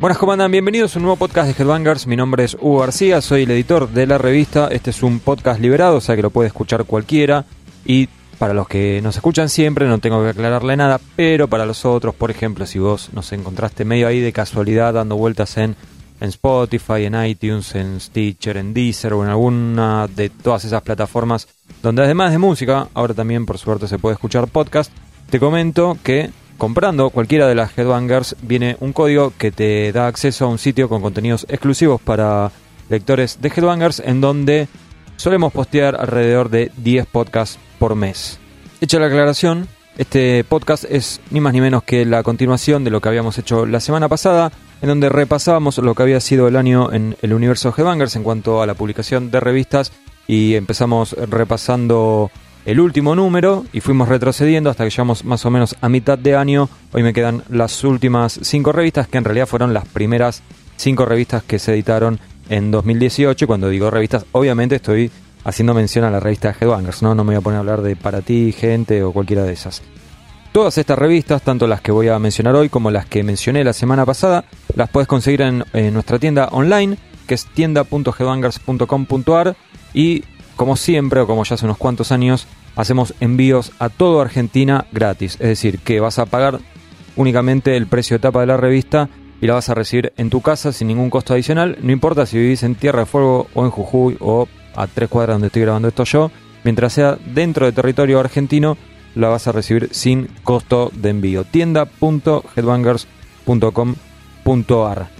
Buenas, ¿cómo andan? Bienvenidos a un nuevo podcast de Headbangers. Mi nombre es Hugo García, soy el editor de la revista. Este es un podcast liberado, o sea que lo puede escuchar cualquiera. Y para los que nos escuchan siempre, no tengo que aclararle nada. Pero para los otros, por ejemplo, si vos nos encontraste medio ahí de casualidad dando vueltas en, en Spotify, en iTunes, en Stitcher, en Deezer o en alguna de todas esas plataformas donde además de música, ahora también por suerte se puede escuchar podcast, te comento que comprando cualquiera de las Headbangers viene un código que te da acceso a un sitio con contenidos exclusivos para lectores de Headbangers en donde solemos postear alrededor de 10 podcasts por mes. Hecha la aclaración, este podcast es ni más ni menos que la continuación de lo que habíamos hecho la semana pasada, en donde repasábamos lo que había sido el año en el universo Headbangers en cuanto a la publicación de revistas y empezamos repasando el último número y fuimos retrocediendo hasta que llegamos más o menos a mitad de año. Hoy me quedan las últimas cinco revistas que en realidad fueron las primeras cinco revistas que se editaron en 2018. Cuando digo revistas, obviamente estoy haciendo mención a la revista Headbangers, ¿no? No me voy a poner a hablar de para ti, gente o cualquiera de esas. Todas estas revistas, tanto las que voy a mencionar hoy como las que mencioné la semana pasada, las puedes conseguir en, nuestra tienda online, que es tienda.headbangers.com.ar y como siempre o como ya hace unos cuantos años, hacemos envíos a toda Argentina gratis. Es decir, que vas a pagar únicamente el precio de tapa de la revista y la vas a recibir en tu casa sin ningún costo adicional. No importa si vivís en Tierra de Fuego o en Jujuy o a tres cuadras donde estoy grabando esto yo, mientras sea dentro de territorio argentino, la vas a recibir sin costo de envío. tienda.headbangers.com.ar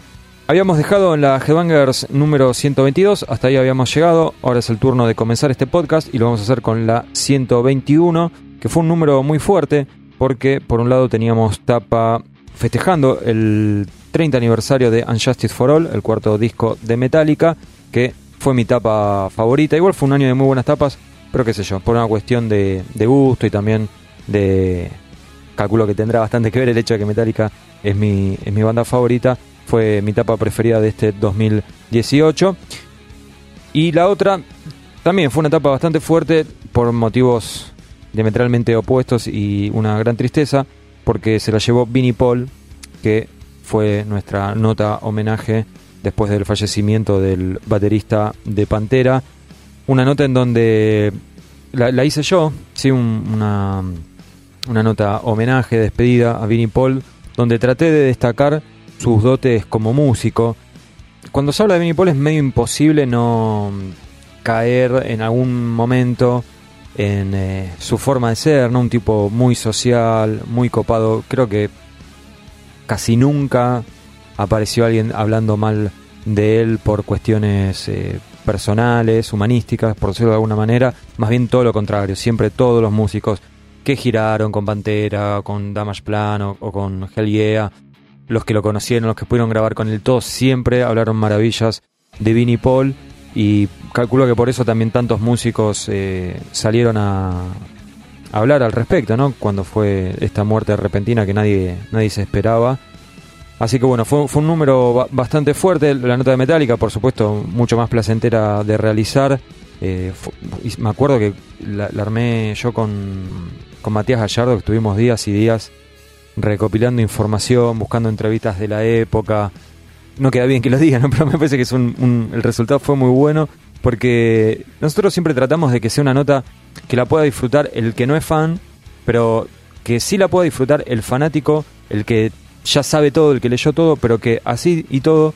Habíamos dejado en la Headbangers número 122, hasta ahí habíamos llegado, ahora es el turno de comenzar este podcast y lo vamos a hacer con la 121, que fue un número muy fuerte porque por un lado teníamos tapa festejando el 30 aniversario de Unjustice for All, el cuarto disco de Metallica, que fue mi tapa favorita, igual fue un año de muy buenas tapas, pero qué sé yo, por una cuestión de, gusto y también de... calculo que tendrá bastante que ver el hecho de que Metallica es mi, es mi banda favorita fue mi etapa preferida de este 2018. Y la otra también fue una etapa bastante fuerte por motivos diametralmente opuestos y una gran tristeza, porque se la llevó Vinnie Paul, que fue nuestra nota homenaje después del fallecimiento del baterista de Pantera. Una nota en donde la, hice yo, sí, una, una nota homenaje, despedida a Vinnie Paul, donde traté de destacar sus dotes como músico. Cuando se habla de Vinnie Paul es medio imposible no caer en algún momento en eh, su forma de ser, ¿no? Un tipo muy social, muy copado. Creo que casi nunca apareció alguien hablando mal de él por cuestiones eh, personales, humanísticas, por decirlo de alguna manera. Más bien todo lo contrario. Siempre todos los músicos que giraron con Pantera, con Damage Plan o, con Hell los que lo conocieron, los que pudieron grabar con él, todos siempre hablaron maravillas de Vinnie Paul y calculo que por eso también tantos músicos eh, salieron a, hablar al respecto, ¿no? Cuando fue esta muerte repentina que nadie, nadie se esperaba. Así que bueno, fue, un número bastante fuerte, la nota de Metallica, por supuesto, mucho más placentera de realizar. Eh, me acuerdo que la, la armé yo con, con Matías Gallardo, que estuvimos días y días recopilando información, buscando entrevistas de la época. No queda bien que lo digan, pero me parece que es un, el resultado fue muy bueno porque nosotros siempre tratamos de que sea una nota que la pueda disfrutar el que no es fan, pero que sí la pueda disfrutar el fanático, el que ya sabe todo, el que leyó todo, pero que así y todo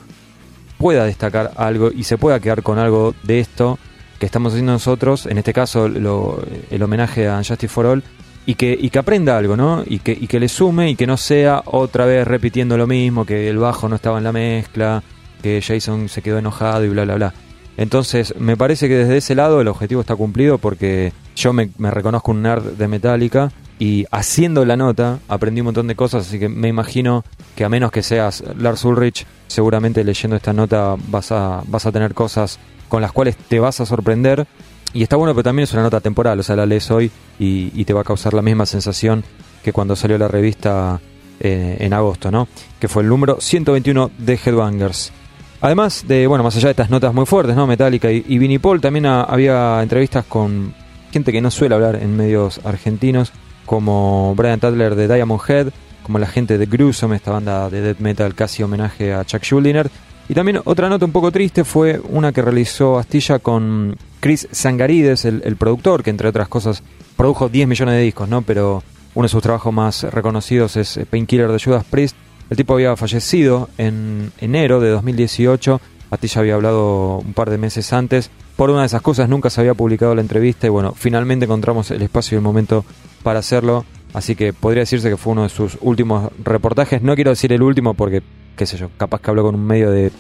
pueda destacar algo y se pueda quedar con algo de esto que estamos haciendo nosotros, en este caso el homenaje a Justice for All, y que, y que aprenda algo, ¿no? Y que, y que le sume y que no sea otra vez repitiendo lo mismo, que el bajo no estaba en la mezcla, que Jason se quedó enojado y bla, bla, bla. Entonces, me parece que desde ese lado el objetivo está cumplido porque yo me, me reconozco un nerd de Metallica y haciendo la nota aprendí un montón de cosas, así que me imagino que a menos que seas Lars Ulrich, seguramente leyendo esta nota vas a, vas a tener cosas con las cuales te vas a sorprender y está bueno, pero también es una nota temporal, o sea, la lees hoy y, te va a causar la misma sensación que cuando salió la revista eh, en agosto, ¿no? Que fue el número 121 de Headbangers. Además de, bueno, más allá de estas notas muy fuertes, ¿no? Metallica y, y Paul, también había entrevistas con gente que no suele hablar en medios argentinos, como Brian Tadler de Diamond Head, como la gente de Gruesome, esta banda de death metal casi homenaje a Chuck Schuldiner. Y también otra nota un poco triste fue una que realizó Astilla con Chris Sangarides, el, productor, que entre otras cosas produjo 10 millones de discos, ¿no? Pero uno de sus trabajos más reconocidos es Painkiller de Judas Priest. El tipo había fallecido en enero de 2018. Astilla había hablado un par de meses antes. Por una de esas cosas nunca se había publicado la entrevista y bueno, finalmente encontramos el espacio y el momento para hacerlo. Así que podría decirse que fue uno de sus últimos reportajes. No quiero decir el último porque, qué sé yo, capaz que habló con un medio de,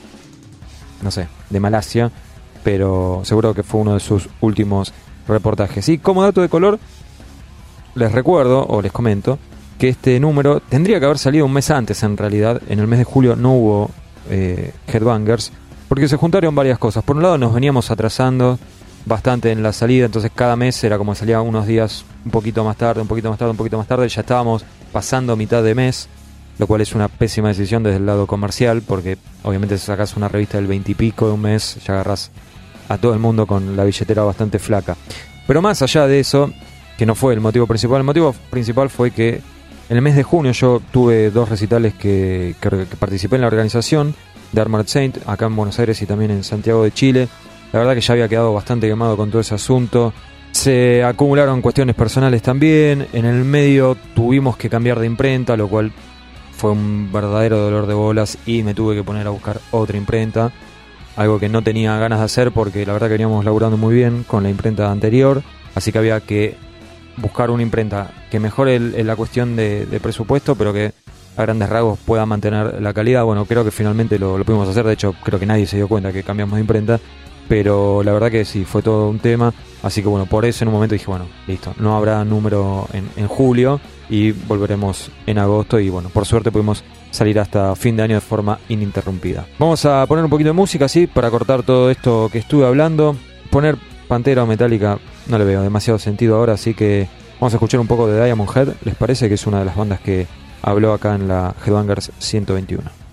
no sé, de Malasia. Pero seguro que fue uno de sus últimos reportajes. Y como dato de color, les recuerdo o les comento que este número tendría que haber salido un mes antes en realidad. En el mes de julio no hubo eh, Headbangers porque se juntaron varias cosas. Por un lado nos veníamos atrasando bastante en la salida, entonces cada mes era como salía unos días un poquito más tarde, un poquito más tarde, un poquito más tarde, ya estábamos pasando mitad de mes, lo cual es una pésima decisión desde el lado comercial, porque obviamente si sacas una revista del 20 y pico de un mes, ya agarras a todo el mundo con la billetera bastante flaca. Pero más allá de eso, que no fue el motivo principal, el motivo principal fue que en el mes de junio yo tuve dos recitales que, que participé en la organización de Armored Saint, acá en Buenos Aires y también en Santiago de Chile. La verdad que ya había quedado bastante quemado con todo ese asunto. Se acumularon cuestiones personales también. En el medio tuvimos que cambiar de imprenta, lo cual fue un verdadero dolor de bolas y me tuve que poner a buscar otra imprenta. Algo que no tenía ganas de hacer porque la verdad que veníamos laburando muy bien con la imprenta anterior. Así que había que buscar una imprenta que mejore la cuestión de, de presupuesto, pero que a grandes rasgos pueda mantener la calidad. Bueno, creo que finalmente lo, pudimos hacer. De hecho, creo que nadie se dio cuenta que cambiamos de imprenta. Pero la verdad que sí, fue todo un tema. Así que bueno, por eso en un momento dije, bueno, listo, no habrá número en, en julio y volveremos en agosto. Y bueno, por suerte pudimos salir hasta fin de año de forma ininterrumpida. Vamos a poner un poquito de música así para cortar todo esto que estuve hablando. Poner Pantera o Metallica no le veo demasiado sentido ahora, así que vamos a escuchar un poco de Diamond Head. ¿Les parece que es una de las bandas que habló acá en la Headbangers 121.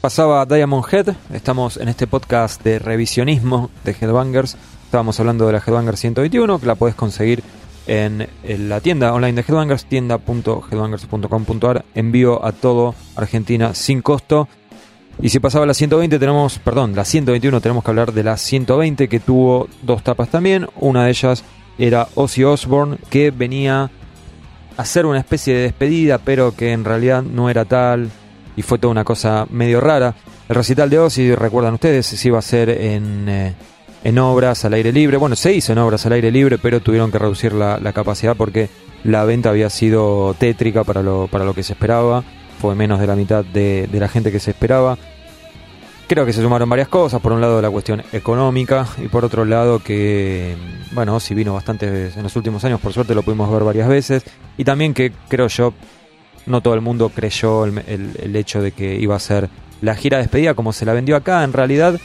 Pasaba Diamond Head, estamos en este podcast de revisionismo de Headbangers. Estábamos hablando de la Headbanger 121, que la puedes conseguir en, la tienda online de Headbangers, tienda.headbangers.com.ar, envío a todo Argentina sin costo. Y si pasaba la 120, tenemos, perdón, la 121, tenemos que hablar de la 120, que tuvo dos tapas también. Una de ellas era Ozzy Osbourne, que venía a hacer una especie de despedida, pero que en realidad no era tal y fue toda una cosa medio rara. El recital de Ozzy, recuerdan ustedes, se iba a hacer en, eh, en obras al aire libre. Bueno, se hizo en obras al aire libre, pero tuvieron que reducir la, capacidad porque la venta había sido tétrica para lo, para lo que se esperaba. Fue menos de la mitad de, la gente que se esperaba. Creo que se sumaron varias cosas. Por un lado, la cuestión económica. Y por otro lado, que, bueno, Ozzy vino bastante en los últimos años. Por suerte lo pudimos ver varias veces. Y también que creo yo no todo el mundo creyó el, hecho de que iba a ser la gira de despedida como se la vendió acá. En realidad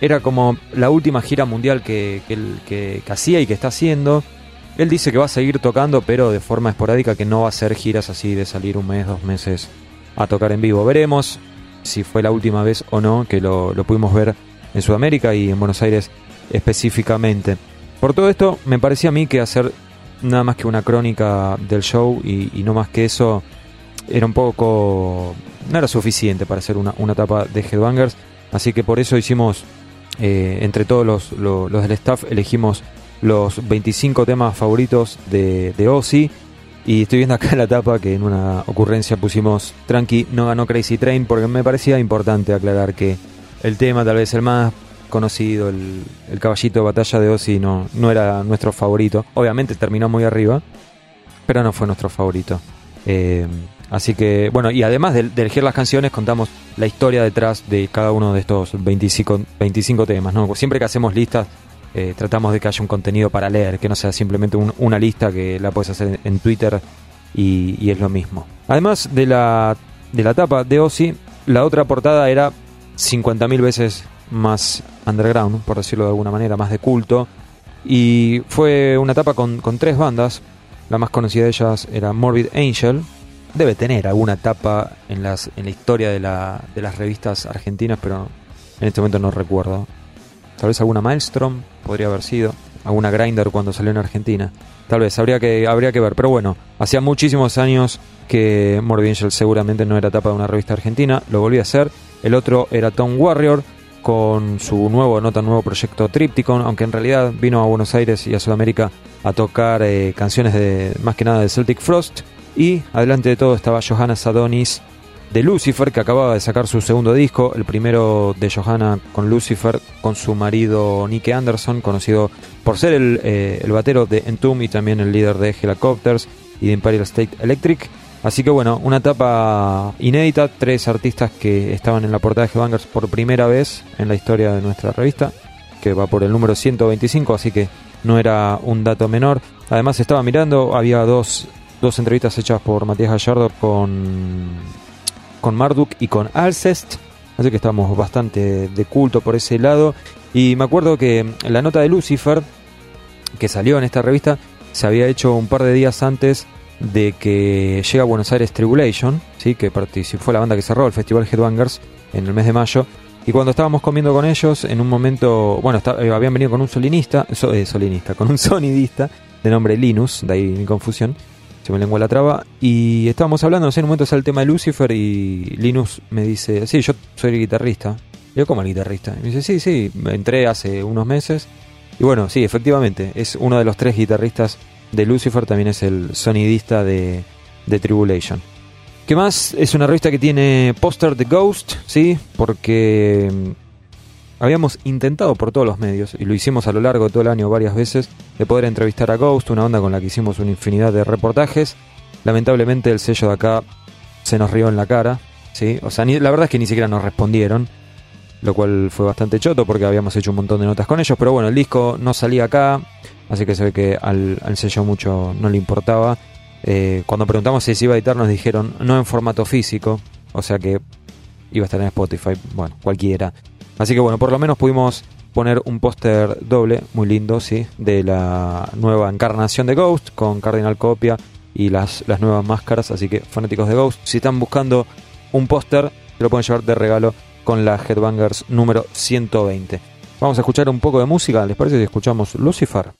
era como la última gira mundial que, que, hacía y que está haciendo. Él dice que va a seguir tocando, pero de forma esporádica, que no va a hacer giras así de salir un mes, dos meses a tocar en vivo. Veremos si fue la última vez o no que lo, lo pudimos ver en Sudamérica y en Buenos Aires específicamente. Por todo esto, me parecía a mí que hacer nada más que una crónica del show y, no más que eso era un poco no era suficiente para hacer una, una etapa de Headbangers. Así que por eso hicimos eh, entre todos los, los, del staff elegimos los 25 temas favoritos de, de Ozzy. Y estoy viendo acá la tapa que en una ocurrencia pusimos Tranqui no ganó Crazy Train porque me parecía importante aclarar que el tema tal vez el más conocido, el, caballito de batalla de Ozzy no, no era nuestro favorito. Obviamente terminó muy arriba, pero no fue nuestro favorito. Eh, así que, bueno, y además de, elegir las canciones, contamos la historia detrás de cada uno de estos 25, 25 temas. ¿no? Siempre que hacemos listas, eh, tratamos de que haya un contenido para leer, que no sea simplemente una lista que la puedes hacer en Twitter y, y, es lo mismo. Además de la, de la tapa de Ozzy, la otra portada era 50.000 veces más underground, por decirlo de alguna manera, más de culto. Y fue una etapa con, tres bandas. La más conocida de ellas era Morbid Angel. Debe tener alguna etapa en, las, en la historia de, la, de las revistas argentinas, pero en este momento no recuerdo. Tal vez alguna Maelstrom podría haber sido. Alguna Grinder cuando salió en Argentina. Tal vez, habría que, habría que ver. Pero bueno, hacía muchísimos años que Morbid Angel seguramente no era etapa de una revista argentina. Lo volví a hacer. El otro era Tom Warrior con su nuevo, no tan nuevo proyecto Tripticon, aunque en realidad vino a Buenos Aires y a Sudamérica a tocar eh, canciones de más que nada de Celtic Frost. Y adelante de todo estaba Johanna Sadonis de Lucifer, que acababa de sacar su segundo disco, el primero de Johanna con Lucifer, con su marido Nick Anderson, conocido por ser el, eh, el batero de Entomb y también el líder de Helicopters y de Imperial State Electric. Así que bueno, una etapa inédita, tres artistas que estaban en la portada de Headbangers por primera vez en la historia de nuestra revista, que va por el número 125, así que no era un dato menor. Además estaba mirando, había dos, dos entrevistas hechas por Matías Gallardo con, con Marduk y con Alcest, así que estamos bastante de culto por ese lado. Y me acuerdo que la nota de Lucifer, que salió en esta revista, se había hecho un par de días antes de que llega a Buenos Aires Tribulation, ¿sí? que participó, la banda que cerró el Festival Headbangers en el mes de mayo. Y cuando estábamos comiendo con ellos, en un momento, bueno, eh, habían venido con un solinista, eh, solinista, con un sonidista de nombre Linus, de ahí mi confusión, se me lengua la traba, y estábamos hablando, en un momento sale el tema de Lucifer y Linus me dice, sí, yo soy el guitarrista. yo, ¿cómo el guitarrista? Y me dice, sí, sí, entré hace unos meses. Y bueno, sí, efectivamente, es uno de los tres guitarristas de Lucifer, también es el sonidista de, de Tribulation. ¿Qué más? Es una revista que tiene póster de Ghost, ¿sí? Porque mm, habíamos intentado por todos los medios, y lo hicimos a lo largo de todo el año varias veces, de poder entrevistar a Ghost, una banda con la que hicimos una infinidad de reportajes. Lamentablemente el sello de acá se nos rió en la cara, ¿sí? O sea, la verdad es que ni siquiera nos respondieron, lo cual fue bastante choto porque habíamos hecho un montón de notas con ellos, pero bueno, el disco no salía acá, así que se ve que al, sello mucho no le importaba. Eh, cuando preguntamos si se iba a editar nos dijeron no en formato físico, o sea que iba a estar en Spotify, bueno, cualquiera. Así que bueno, por lo menos pudimos poner un póster doble, muy lindo, sí, de la nueva encarnación de Ghost con Cardinal Copia y las, las nuevas máscaras, así que fanáticos de Ghost, si están buscando un póster lo pueden llevar de regalo con la Headbangers número 120. Vamos a escuchar un poco de música, ¿les parece si escuchamos Lucifer?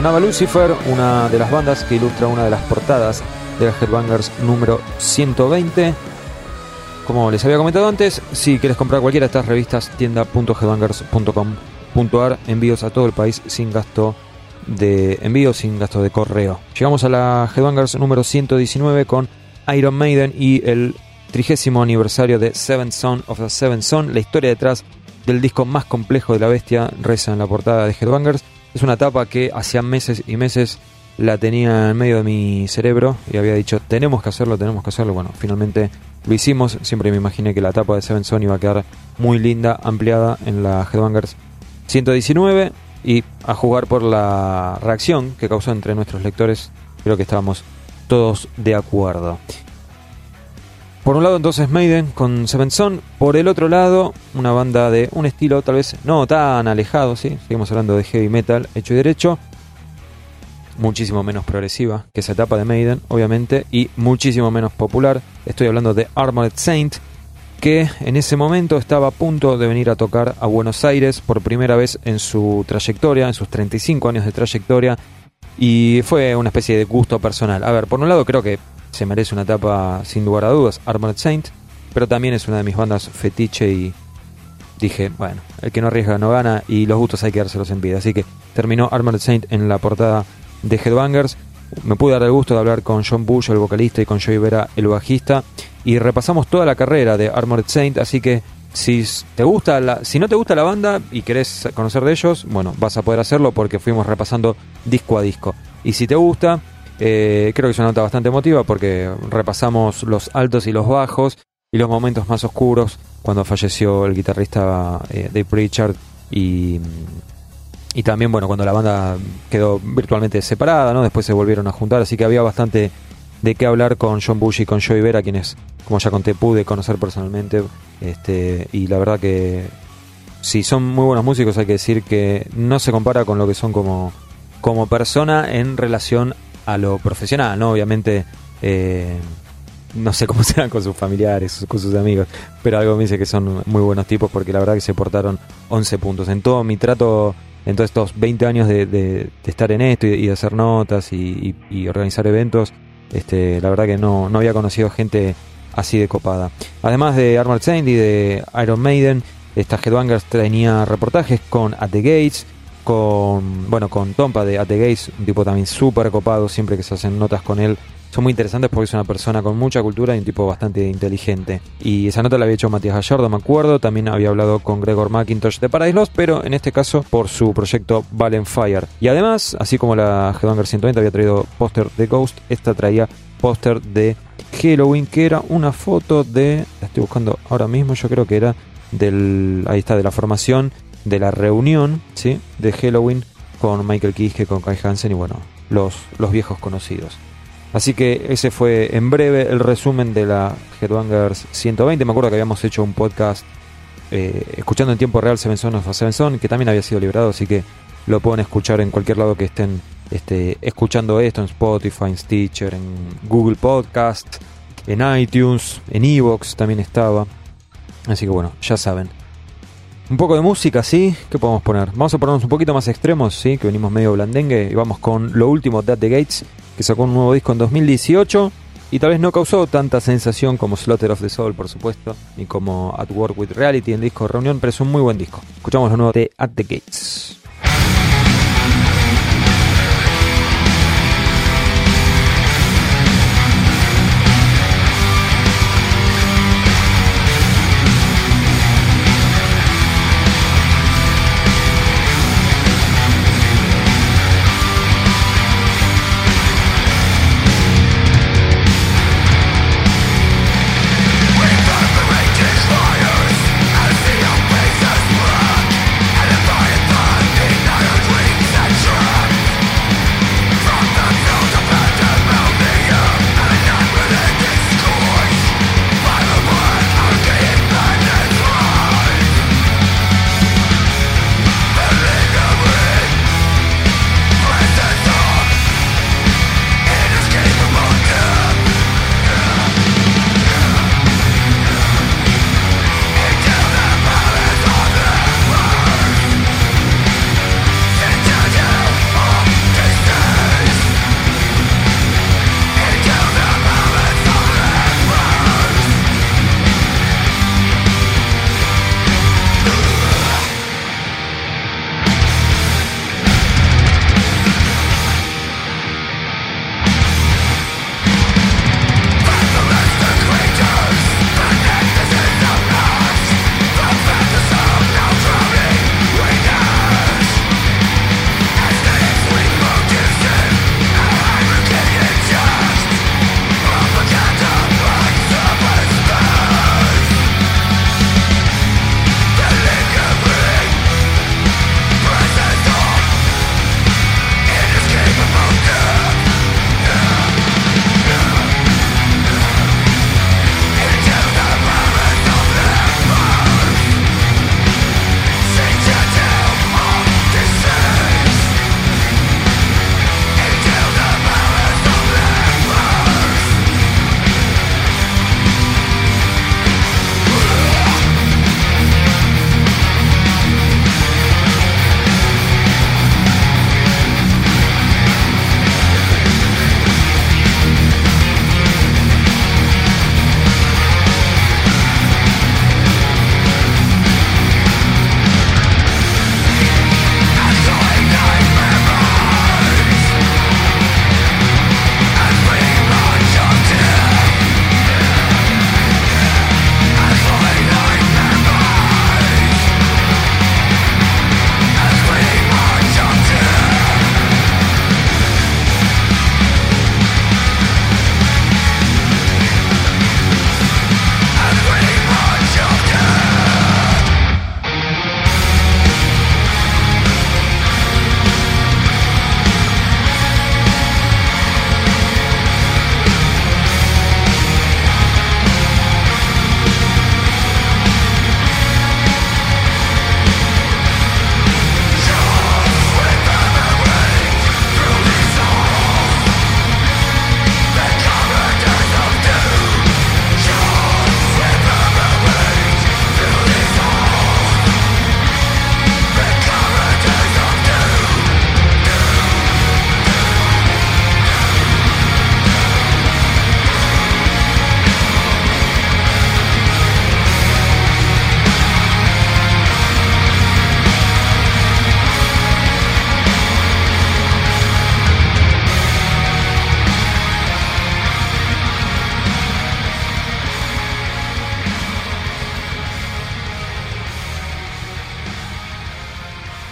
Sonaba Lucifer, una de las bandas que ilustra una de las portadas de la Headbangers número 120. Como les había comentado antes, si quieres comprar cualquiera de estas revistas, tienda.headbangers.com.ar, envíos a todo el país sin gasto de envío, sin gasto de correo. Llegamos a la Headbangers número 119 con Iron Maiden y el trigésimo aniversario de Seven Son of the Seven Son, la historia detrás del disco más complejo de la bestia, reza en la portada de Headbangers. Es una etapa que hacía meses y meses la tenía en medio de mi cerebro y había dicho, tenemos que hacerlo, tenemos que hacerlo. Bueno, finalmente lo hicimos. Siempre me imaginé que la etapa de Seven Son iba a quedar muy linda, ampliada en la Headbangers 119 y a jugar por la reacción que causó entre nuestros lectores. Creo que estábamos todos de acuerdo. Por un lado entonces Maiden con Seven Son, por el otro lado una banda de un estilo tal vez no tan alejado, ¿sí? seguimos hablando de heavy metal hecho y derecho, muchísimo menos progresiva que esa etapa de Maiden, obviamente, y muchísimo menos popular. Estoy hablando de Armored Saint, que en ese momento estaba a punto de venir a tocar a Buenos Aires por primera vez en su trayectoria, en sus 35 años de trayectoria, y fue una especie de gusto personal. A ver, por un lado creo que se merece una etapa sin lugar a dudas, Armored Saint, pero también es una de mis bandas fetiche y dije, bueno, el que no arriesga no gana y los gustos hay que dárselos en vida. Así que terminó Armored Saint en la portada de Headbangers. Me pude dar el gusto de hablar con John Bush, el vocalista, y con Joey Vera, el bajista, y repasamos toda la carrera de Armored Saint, así que si te gusta la, si no te gusta la banda y querés conocer de ellos, bueno, vas a poder hacerlo porque fuimos repasando disco a disco. Y si te gusta, eh, creo que es una nota bastante emotiva porque repasamos los altos y los bajos y los momentos más oscuros cuando falleció el guitarrista eh, Dave Pritchard y, y también bueno cuando la banda quedó virtualmente separada, ¿no? Después se volvieron a juntar, así que había bastante de qué hablar con John Bush y con Joey Vera, quienes, como ya conté, pude conocer personalmente. Este, y la verdad que si son muy buenos músicos, hay que decir que no se compara con lo que son como, como persona en relación a lo profesional, ¿no? Obviamente, eh, no sé cómo serán con sus familiares, con sus amigos, pero algo me dice que son muy buenos tipos porque la verdad que se portaron 11 puntos. En todo mi trato, en todos estos 20 años de, estar en esto y, de hacer notas y, organizar eventos, este, la verdad que no, no había conocido gente así de copada. Además de Armored Saint y de Iron Maiden, esta Headbangers tenía reportajes con At the Gates, con, bueno, con Tompa de At the un tipo también súper copado, siempre que se hacen notas con él. Son muy interesantes porque es una persona con mucha cultura y un tipo bastante inteligente. Y esa nota la había hecho Matías Gallardo, me acuerdo. También había hablado con Gregor McIntosh de Paradise Lost, pero en este caso por su proyecto Valen Fire. Y además, así como la Headbanger 120 había traído póster de Ghost, esta traía póster de Halloween, que era una foto de. La estoy buscando ahora mismo, yo creo que era del. Ahí está, de la formación de la reunión ¿sí? de Halloween con Michael Kiske, con Kai Hansen y bueno, los, los viejos conocidos. Así que ese fue en breve el resumen de la Headbangers 120. Me acuerdo que habíamos hecho un podcast eh, escuchando en tiempo real Seven Son of Seven Son, que también había sido liberado, así que lo pueden escuchar en cualquier lado que estén este, escuchando esto, en Spotify, en Stitcher, en Google Podcast, en iTunes, en Evox también estaba. Así que bueno, ya saben. Un poco de música, ¿sí? ¿Qué podemos poner? Vamos a ponernos un poquito más extremos, ¿sí? Que venimos medio blandengue. Y vamos con lo último, Dead the Gates, que sacó un nuevo disco en 2018. Y tal vez no causó tanta sensación como Slaughter of the Soul, por supuesto, ni como At Work with Reality en disco Reunión, pero es un muy buen disco. Escuchamos lo nuevo de At the Gates.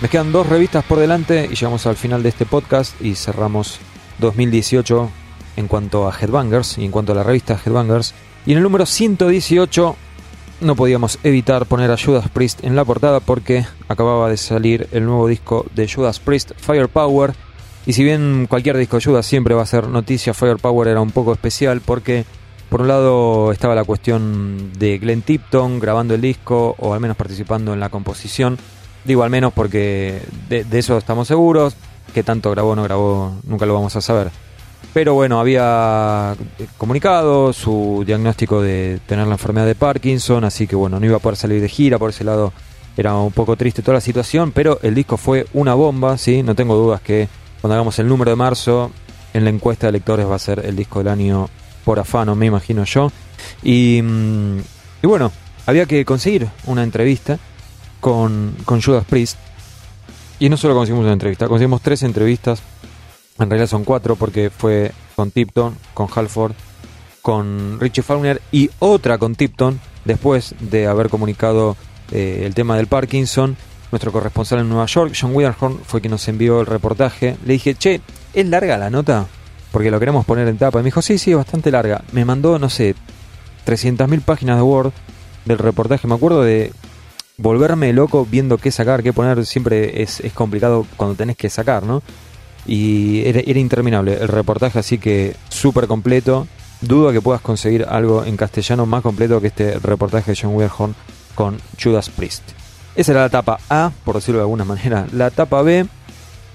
Me quedan dos revistas por delante y llegamos al final de este podcast y cerramos 2018 en cuanto a Headbangers y en cuanto a la revista Headbangers. Y en el número 118 no podíamos evitar poner a Judas Priest en la portada porque acababa de salir el nuevo disco de Judas Priest, Firepower. Y si bien cualquier disco de Judas siempre va a ser noticia, Firepower era un poco especial porque por un lado estaba la cuestión de Glenn Tipton grabando el disco o al menos participando en la composición. Digo al menos porque de, eso estamos seguros. Que tanto grabó o no grabó, nunca lo vamos a saber. Pero bueno, había comunicado su diagnóstico de tener la enfermedad de Parkinson, así que bueno, no iba a poder salir de gira, por ese lado era un poco triste toda la situación, pero el disco fue una bomba, ¿sí? No tengo dudas que cuando hagamos el número de marzo, en la encuesta de lectores va a ser el disco del año por afano, me imagino yo. Y, mm, y bueno, había que conseguir una entrevista con, con Judas Priest. Y no solo conseguimos una entrevista, conseguimos tres entrevistas. En realidad son cuatro porque fue con Tipton, con Halford, con Richie Faulkner y otra con Tipton después de haber comunicado eh, el tema del Parkinson. Nuestro corresponsal en Nueva York, John Widerhorn, fue quien nos envió el reportaje. Le dije, che, ¿es larga la nota? Porque lo queremos poner en tapa. Y me dijo, sí, sí, bastante larga. Me mandó, no sé, 300.000 páginas de Word del reportaje. Me acuerdo de volverme loco viendo qué sacar, qué poner, siempre es, complicado cuando tenés que sacar, ¿no? Y era, interminable el reportaje, así que súper completo. Dudo que puedas conseguir algo en castellano más completo que este reportaje de John Weirhorn con Judas Priest. Esa era la etapa A, por decirlo de alguna manera. La etapa B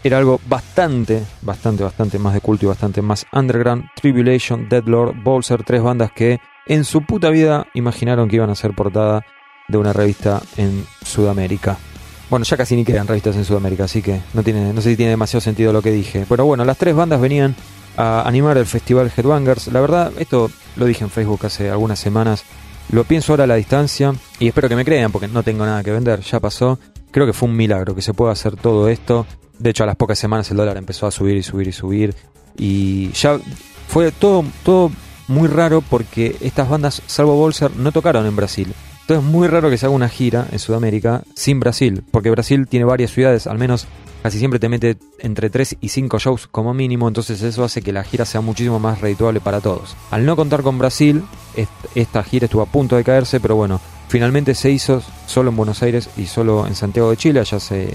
era algo bastante, bastante, bastante más de culto y bastante más underground. Tribulation, Deadlord, Bolser, tres bandas que en su puta vida imaginaron que iban a ser portada de una revista en Sudamérica. Bueno, ya casi ni quedan revistas en Sudamérica, así que no, tiene, no sé si tiene demasiado sentido lo que dije. Pero bueno, las tres bandas venían a animar el festival Headbangers. La verdad, esto lo dije en Facebook hace algunas semanas. Lo pienso ahora a la distancia y espero que me crean porque no tengo nada que vender, ya pasó. Creo que fue un milagro que se pueda hacer todo esto. De hecho, a las pocas semanas el dólar empezó a subir y subir y subir. Y ya fue todo, todo muy raro porque estas bandas, salvo Bolser, no tocaron en Brasil. Entonces es muy raro que se haga una gira en Sudamérica sin Brasil, porque Brasil tiene varias ciudades, al menos casi siempre te mete entre 3 y 5 shows como mínimo, entonces eso hace que la gira sea muchísimo más redituable para todos. Al no contar con Brasil, esta gira estuvo a punto de caerse, pero bueno, finalmente se hizo solo en Buenos Aires y solo en Santiago de Chile, ya se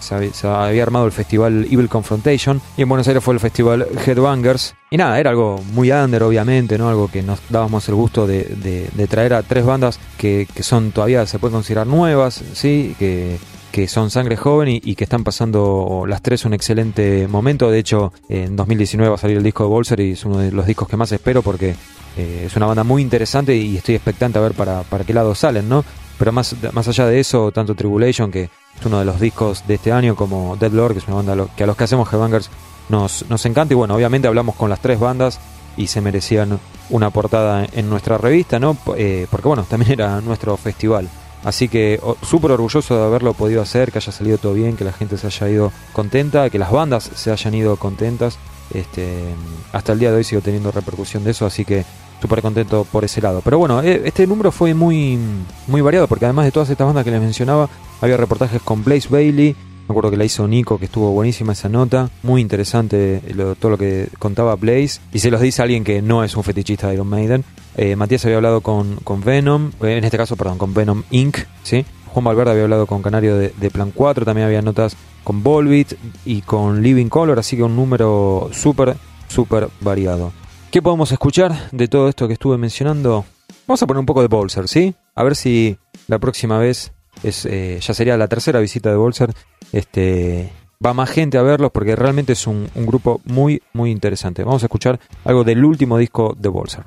se había, armado el festival Evil Confrontation y en Buenos Aires fue el festival Headbangers. Y nada, era algo muy under, obviamente, ¿no? Algo que nos dábamos el gusto de, traer a tres bandas que, son todavía, se pueden considerar nuevas, ¿sí? Que, son sangre joven y, que están pasando las tres un excelente momento. De hecho, en 2019 va a salir el disco de Bolser y es uno de los discos que más espero porque eh, es una banda muy interesante y estoy expectante a ver para, para qué lado salen, ¿no? Pero más, más allá de eso, tanto Tribulation, que uno de los discos de este año, como Dead Lord, que es una banda que a los que hacemos Headbangers nos, nos encanta. Y bueno, obviamente hablamos con las tres bandas y se merecían una portada en nuestra revista, ¿no? Eh, porque bueno, también era nuestro festival. Así que súper orgulloso de haberlo podido hacer, que haya salido todo bien, que la gente se haya ido contenta, que las bandas se hayan ido contentas. Este, hasta el día de hoy sigo teniendo repercusión de eso, así que súper contento por ese lado. Pero bueno, eh, este número fue muy, muy variado porque además de todas estas bandas que les mencionaba, había reportajes con Blaze Bailey. Me acuerdo que la hizo Nico, que estuvo buenísima esa nota. Muy interesante todo lo que contaba Blaze. Y se los dice a alguien que no es un fetichista de Iron Maiden. Eh, Matías había hablado con, con Venom, eh, en este caso, perdón, con Venom Inc. ¿sí? Juan Valverde había hablado con Canario de, de Plan 4. También había notas con Volbit y con Living Color. Así que un número súper, súper variado. ¿Qué podemos escuchar de todo esto que estuve mencionando? Vamos a poner un poco de Bolser, ¿sí? A ver si la próxima vez es, eh, ya sería la tercera visita de Bolser. Este, va más gente a verlos porque realmente es un, un grupo muy, muy interesante. Vamos a escuchar algo del último disco de Bolser.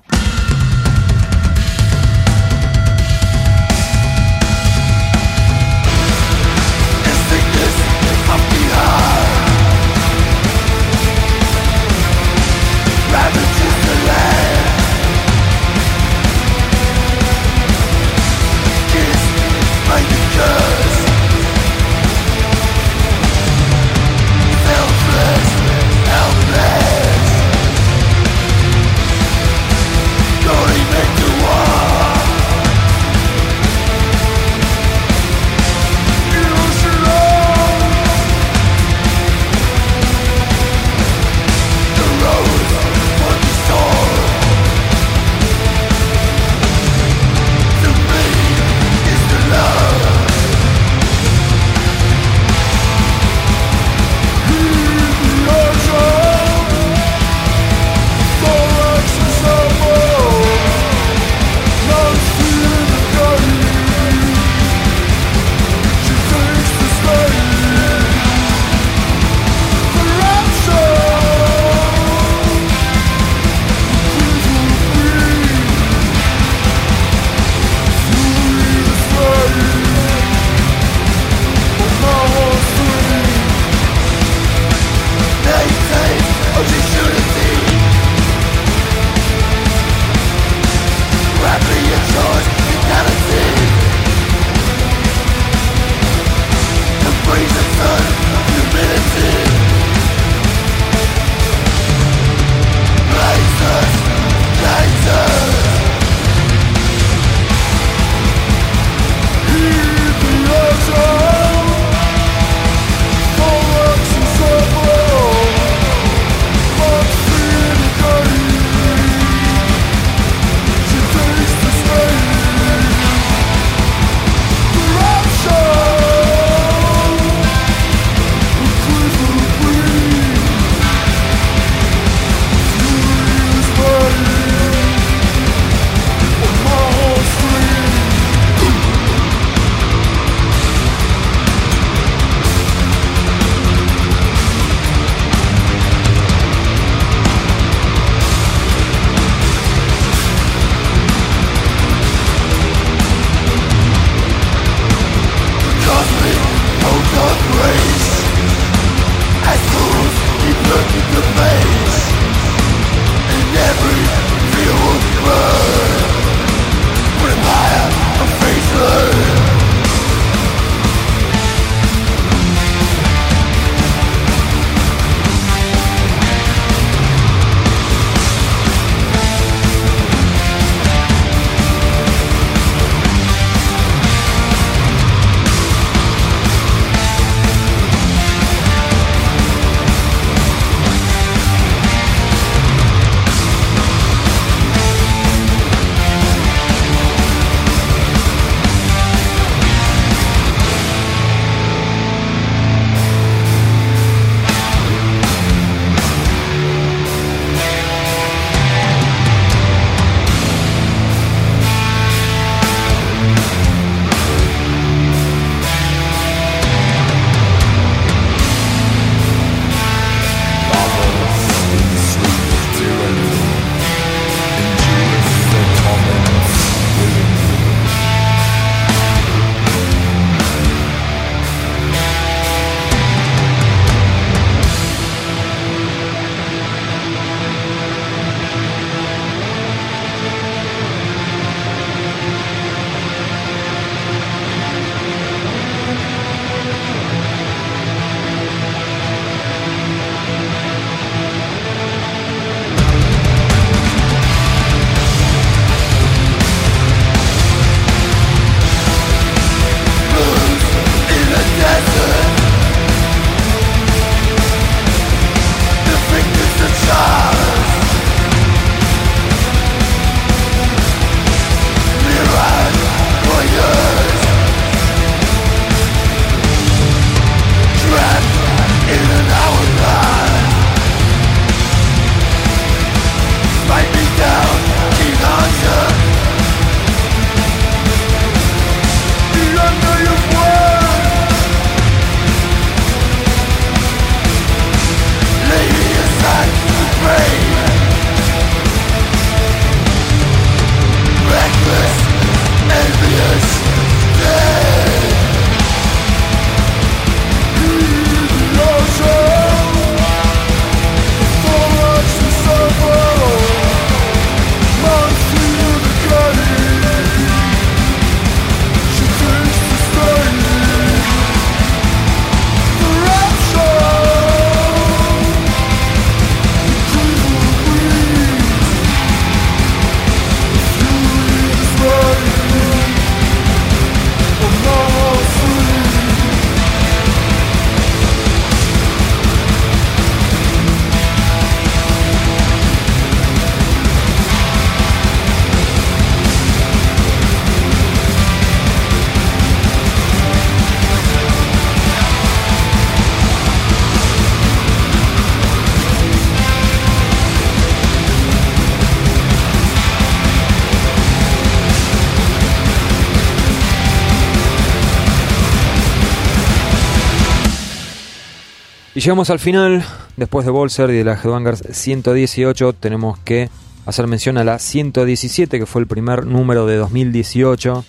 Llegamos al final, después de Bolser y de la Headbangers 118, tenemos que hacer mención a la 117, que fue el primer número de 2018.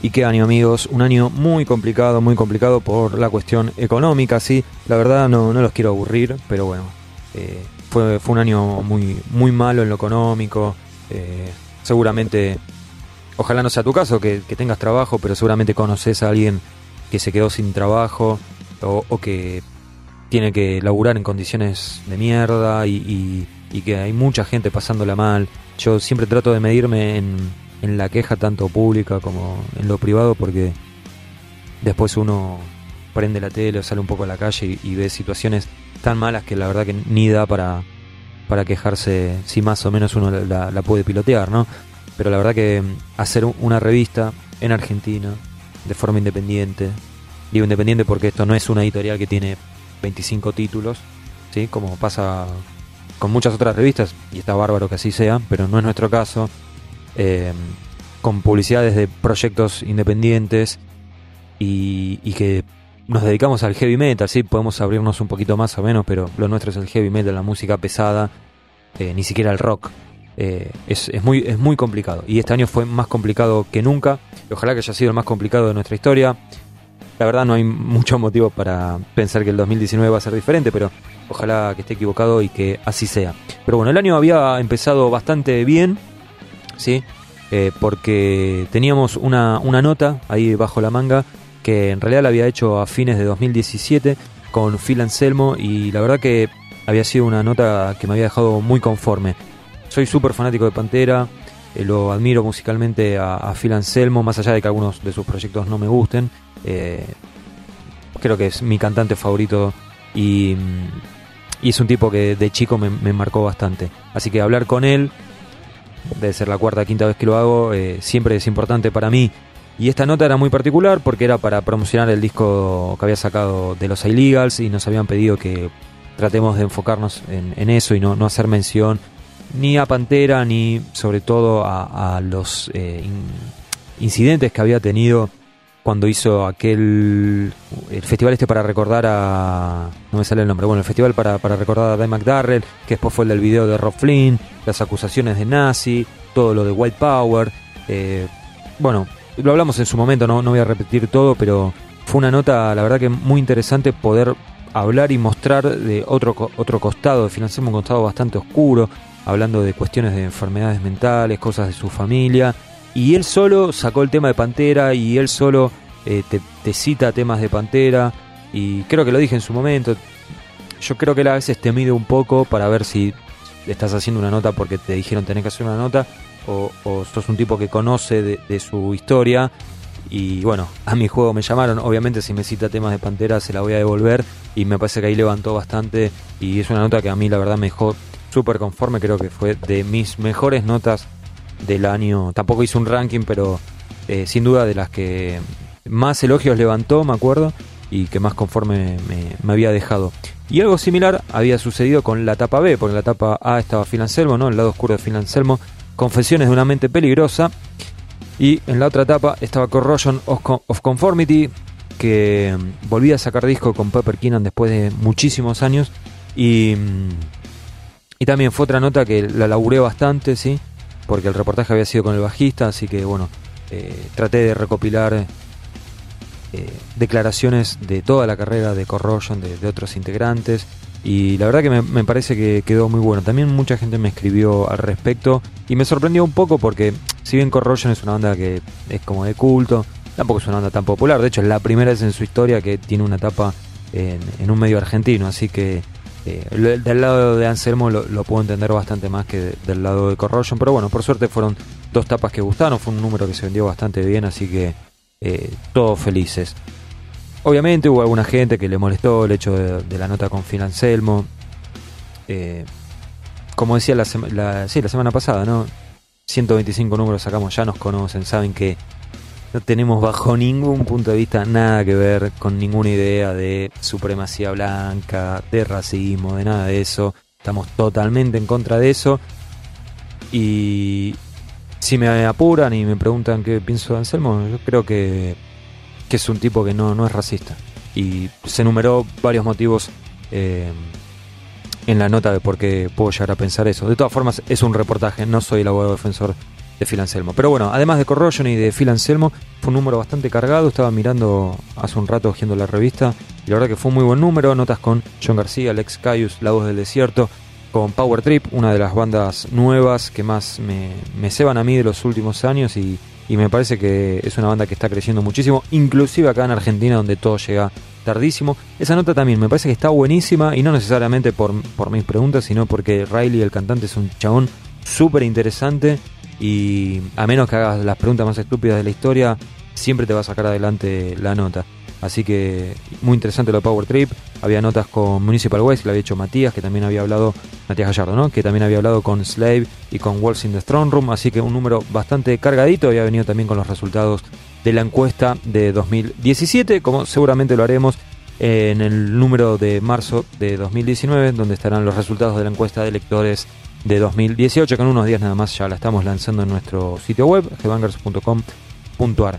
Y qué año amigos, un año muy complicado, muy complicado por la cuestión económica, sí. La verdad no, no los quiero aburrir, pero bueno, eh, fue, fue un año muy, muy malo en lo económico. Eh, seguramente, ojalá no sea tu caso, que, tengas trabajo, pero seguramente conoces a alguien que se quedó sin trabajo o, que tiene que laburar en condiciones de mierda y, y que hay mucha gente pasándola mal. Yo siempre trato de medirme en en la queja tanto pública como en lo privado porque después uno prende la tele o sale un poco a la calle y, ve situaciones tan malas que la verdad que ni da para, para quejarse si más o menos uno la, puede pilotear, ¿no? Pero la verdad que hacer una revista en Argentina de forma independiente, digo independiente porque esto no es una editorial que tiene 25 títulos, ¿sí? Como pasa con muchas otras revistas, y está bárbaro que así sea, pero no es nuestro caso eh, con publicidades de proyectos independientes y, que nos dedicamos al heavy metal, sí, podemos abrirnos un poquito más o menos, pero lo nuestro es el heavy metal, la música pesada, eh, ni siquiera el rock. Eh, es, muy, es muy complicado. Y este año fue más complicado que nunca. Ojalá que haya sido el más complicado de nuestra historia. La verdad no hay mucho motivo para pensar que el 2019 va a ser diferente, pero ojalá que esté equivocado y que así sea. Pero bueno, el año había empezado bastante bien. ¿sí? Eh, porque teníamos una, una nota ahí bajo la manga que en realidad la había hecho a fines de 2017 con Phil Anselmo y la verdad que había sido una nota que me había dejado muy conforme. Soy súper fanático de Pantera, eh, lo admiro musicalmente a, Phil Anselmo, más allá de que algunos de sus proyectos no me gusten. Eh, creo que es mi cantante favorito y, y, es un tipo que de chico me, me marcó bastante. Así que hablar con él debe ser la cuarta o quinta vez que lo hago, eh, siempre es importante para mí. Y esta nota era muy particular porque era para promocionar el disco que había sacado de los Illegals y nos habían pedido que tratemos de enfocarnos en, eso y no, no, hacer mención ni a Pantera ni sobre todo a, los eh, incidentes que había tenido cuando hizo aquel el festival este para recordar a no me sale el nombre bueno el festival para, para recordar a Dave McDarrell que después fue el del video de Rob Flynn las acusaciones de nazi todo lo de white power eh, bueno lo hablamos en su momento no, no voy a repetir todo pero fue una nota la verdad que muy interesante poder hablar y mostrar de otro otro costado de financiar un costado bastante oscuro hablando de cuestiones de enfermedades mentales cosas de su familia y él solo sacó el tema de Pantera y él solo eh, te, cita temas de Pantera. Y creo que lo dije en su momento. Yo creo que él a veces te mide un poco para ver si estás haciendo una nota porque te dijeron tenés que hacer una nota o, sos un tipo que conoce de, su historia. Y bueno, a mi juego me llamaron. Obviamente, si me cita temas de Pantera, se la voy a devolver. Y me parece que ahí levantó bastante. Y es una nota que a mí, la verdad, me dejó súper conforme. Creo que fue de mis mejores notas del año. Tampoco hice un ranking, pero eh, sin duda de las que más elogios levantó, me acuerdo, y que más conforme me, había dejado. Y algo similar había sucedido con la etapa B, porque en la etapa A estaba Phil Anselmo, ¿no? El lado oscuro de Phil Anselmo, Confesiones de una mente peligrosa. Y en la otra etapa estaba Corrosion of Conformity, que mm, volvía a sacar disco con Pepper Keenan después de muchísimos años. Y, mm, y también fue otra nota que la laburé bastante, ¿sí? Porque el reportaje había sido con el bajista, así que bueno, eh, traté de recopilar eh, declaraciones de toda la carrera de Corrosion, de, otros integrantes, y la verdad que me, parece que quedó muy bueno. También mucha gente me escribió al respecto y me sorprendió un poco porque si bien Corrosion es una banda que es como de culto, tampoco es una banda tan popular, de hecho es la primera vez en su historia que tiene una etapa en un medio argentino, así que eh, del lado de Anselmo lo, puedo entender bastante más que del lado de Corrosion, pero bueno, por suerte fueron dos tapas que gustaron, fue un número que se vendió bastante bien, así que eh, todos felices. Obviamente hubo alguna gente que le molestó el hecho de, la nota con Phil Anselmo. Eh, como decía la, la, sí, la semana pasada, ¿no? 125 números sacamos, ya nos conocen, saben que no tenemos bajo ningún punto de vista nada que ver con ninguna idea de supremacía blanca, de racismo, de nada de eso. Estamos totalmente en contra de eso. Y si me apuran y me preguntan qué pienso de Anselmo, yo creo que, es un tipo que no, no es racista. Y se enumeró varios motivos eh, en la nota de por qué puedo llegar a pensar eso. De todas formas, es un reportaje, no soy el abogado defensor de Phil Anselmo. Pero bueno, además de Corrosion y de Phil Anselmo, fue un número bastante cargado. Estaba mirando hace un rato, viendo la revista, y la verdad que fue un muy buen número. Notas con John García, Alex Cayus, La Voz del Desierto, con Power Trip, una de las bandas nuevas que más me, me ceban a mí de los últimos años y, y me parece que es una banda que está creciendo muchísimo, inclusive acá en Argentina donde todo llega tardísimo. Esa nota también me parece que está buenísima y no necesariamente por, por mis preguntas, sino porque Riley, el cantante, es un chabón súper interesante y a menos que hagas las preguntas más estúpidas de la historia, siempre te va a sacar adelante la nota. Así que muy interesante lo de Power Trip. Había notas con Municipal Waste, que lo había hecho Matías, que también había hablado, Matías Gallardo, ¿no? Que también había hablado con Slave y con Wolves in the Strong Room. Así que un número bastante cargadito. Había venido también con los resultados de la encuesta de 2017, como seguramente lo haremos en el número de marzo de 2019, donde estarán los resultados de la encuesta de electores de 2018, que en unos días nada más ya la estamos lanzando en nuestro sitio web, headbangers.com.ar.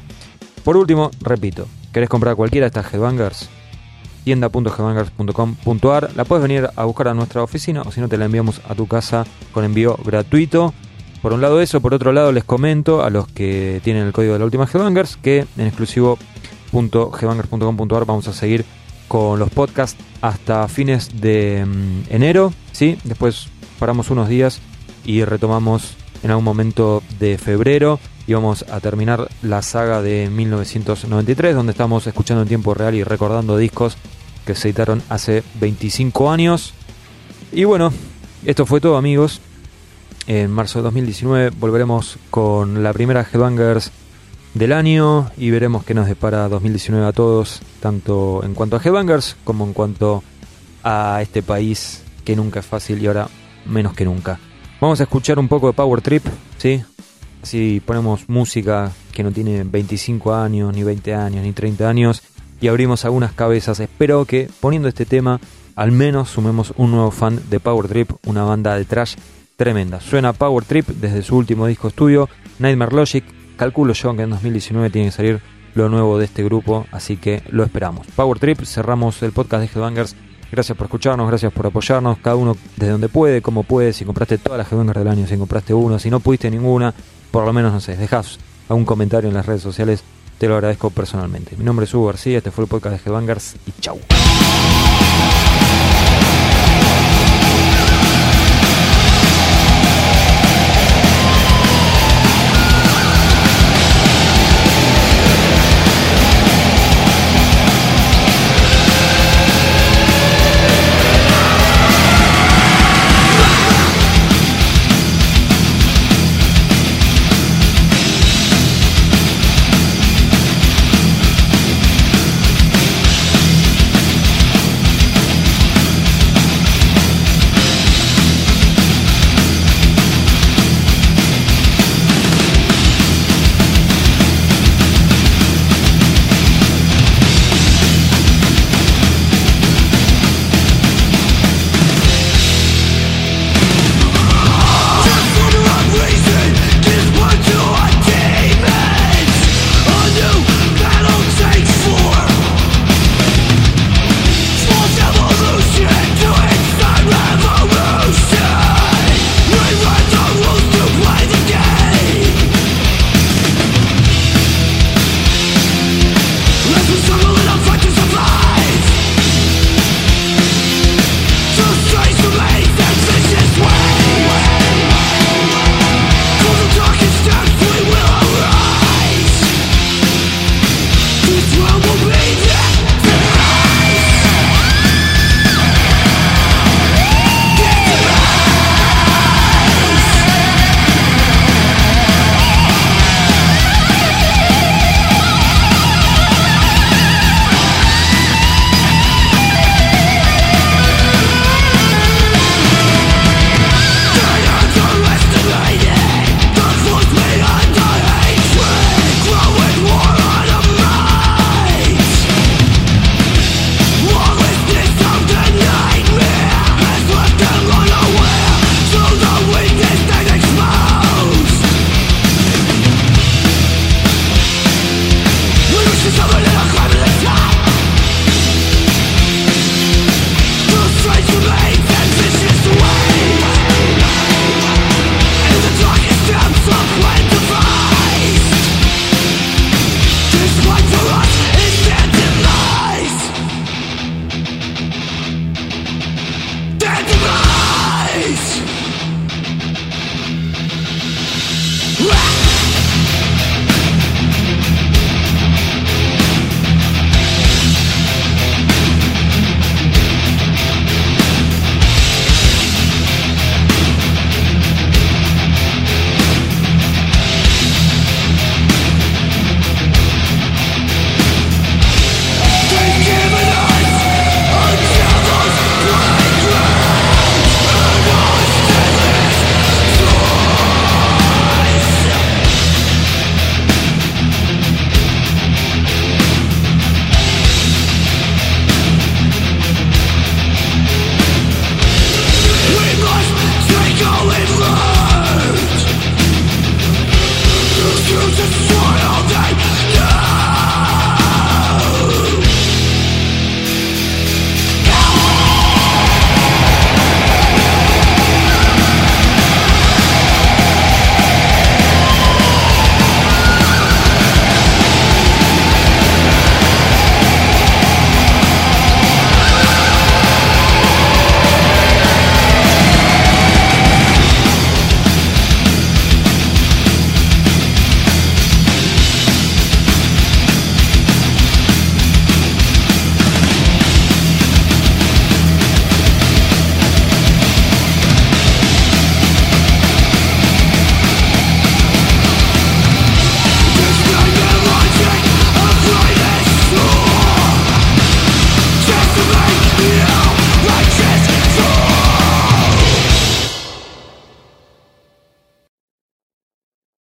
Por último, repito, ¿querés comprar cualquiera de estas headbangers? tienda.headbangers.com.ar La puedes venir a buscar a nuestra oficina o si no te la enviamos a tu casa con envío gratuito. Por un lado eso, por otro lado les comento a los que tienen el código de la última Headbangers que en exclusivo.headbangers.com.ar vamos a seguir con los podcasts hasta fines de mm, enero, ¿sí? Después paramos unos días y retomamos en algún momento de febrero y vamos a terminar la saga de 1993 donde estamos escuchando en tiempo real y recordando discos que se editaron hace 25 años. Y bueno, esto fue todo amigos. En marzo de 2019 volveremos con la primera Headbangers del año y veremos qué nos depara 2019 a todos, tanto en cuanto a Headbangers como en cuanto a este país que nunca es fácil y ahora menos que nunca. Vamos a escuchar un poco de Power Trip, ¿sí? Así ponemos música que no tiene 25 años, ni 20 años, ni 30 años y abrimos algunas cabezas. Espero que poniendo este tema al menos sumemos un nuevo fan de Power Trip, una banda de trash tremenda. Suena Power Trip desde su último disco estudio, Nightmare Logic. Calculo yo que en 2019 tiene que salir lo nuevo de este grupo, así que lo esperamos. Power Trip, cerramos el podcast de Headbangers. Gracias por escucharnos, gracias por apoyarnos, cada uno desde donde puede, como puede, si compraste todas las Headbangers del año, si compraste una, si no pudiste ninguna, por lo menos, no sé, dejás algún comentario en las redes sociales, te lo agradezco personalmente. Mi nombre es Hugo García, este fue el podcast de Headbangers y chau.